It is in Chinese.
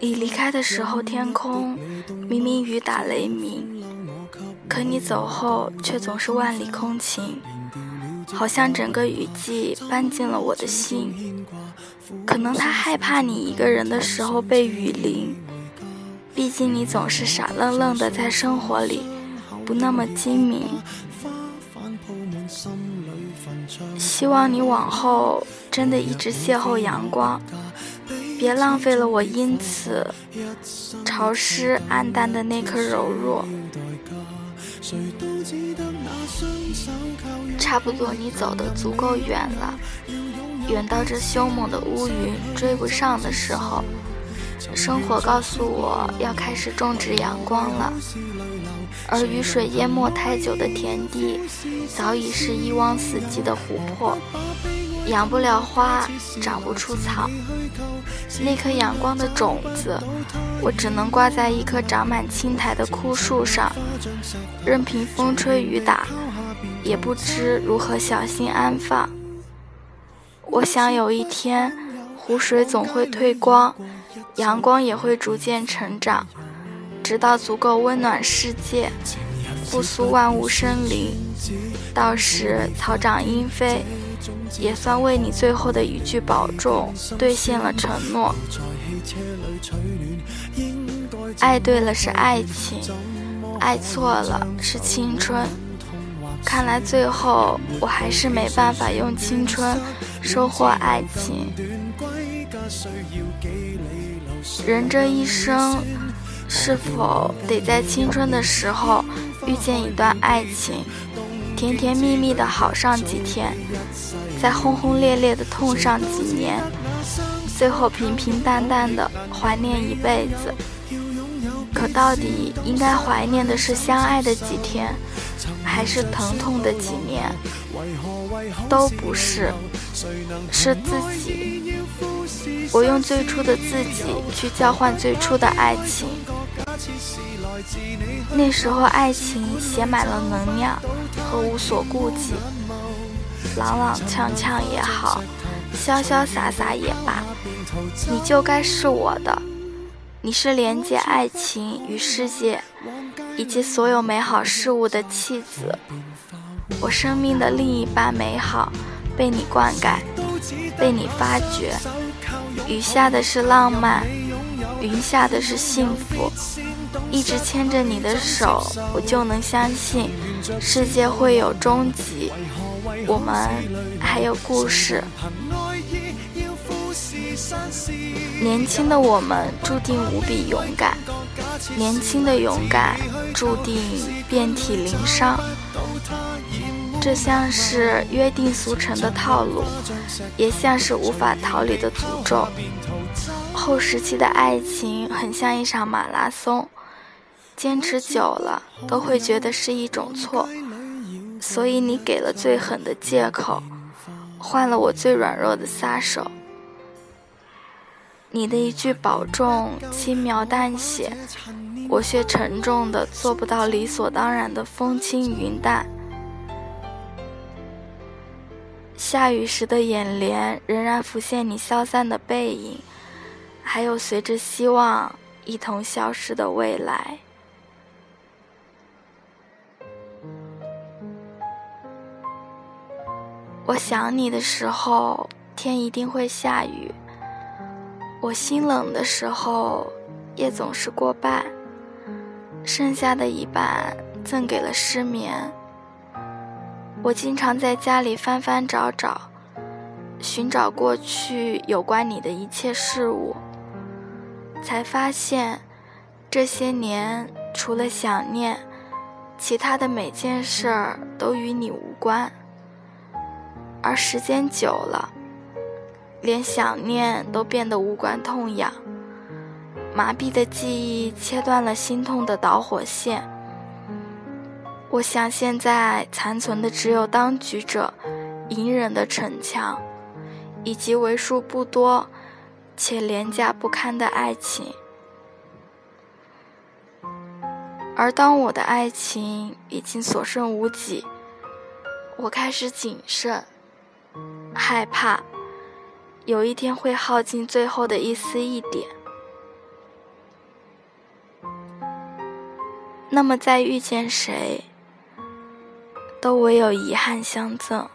你离开的时候，天空明明雨打雷鸣，可你走后却总是万里空晴，好像整个雨季搬进了我的心。可能他害怕你一个人的时候被雨淋，毕竟你总是傻愣愣的在生活里，不那么精明。希望你往后真的一直邂逅阳光。别浪费了我因此潮湿暗淡的那颗柔弱。差不多你走的足够远了，远到这凶猛的乌云追不上的时候，生活告诉我要开始种植阳光了。而雨水淹没太久的田地，早已是一汪死寂的湖泊。养不了花，长不出草。那颗阳光的种子，我只能挂在一棵长满青苔的枯树上，任凭风吹雨打，也不知如何小心安放。我想有一天，湖水总会退光，阳光也会逐渐成长，直到足够温暖世界，复苏万物生灵。到时草长莺飞。也算为你最后的一句保重兑现了承诺。爱对了是爱情，爱错了是青春。看来最后我还是没办法用青春收获爱情。人这一生，是否得在青春的时候遇见一段爱情？甜甜蜜蜜的好上几天，再轰轰烈烈的痛上几年，最后平平淡淡的怀念一辈子。可到底应该怀念的是相爱的几天，还是疼痛的几年？都不是，是自己。我用最初的自己去交换最初的爱情。那时候，爱情写满了能量和无所顾忌，朗朗锵锵也好，潇潇洒洒也罢，你就该是我的。你是连接爱情与世界以及所有美好事物的弃子，我生命的另一半美好被你灌溉，被你发掘。雨下的是浪漫，云下的是幸福。一直牵着你的手，我就能相信世界会有终极，我们还有故事。年轻的我们注定无比勇敢，年轻的勇敢注定遍体鳞伤。这像是约定俗成的套路，也像是无法逃离的诅咒。后时期的爱情很像一场马拉松。坚持久了，都会觉得是一种错，所以你给了最狠的借口，换了我最软弱的撒手。你的一句保重，轻描淡写，我却沉重的做不到理所当然的风轻云淡。下雨时的眼帘仍然浮现你消散的背影，还有随着希望一同消失的未来。我想你的时候，天一定会下雨；我心冷的时候，夜总是过半，剩下的一半赠给了失眠。我经常在家里翻翻找找，寻找过去有关你的一切事物，才发现，这些年除了想念，其他的每件事儿都与你无关。而时间久了，连想念都变得无关痛痒。麻痹的记忆切断了心痛的导火线。我想，现在残存的只有当局者隐忍的逞强，以及为数不多且廉价不堪的爱情。而当我的爱情已经所剩无几，我开始谨慎，害怕有一天会耗尽最后的一丝一点。那么，再遇见谁，都唯有遗憾相赠。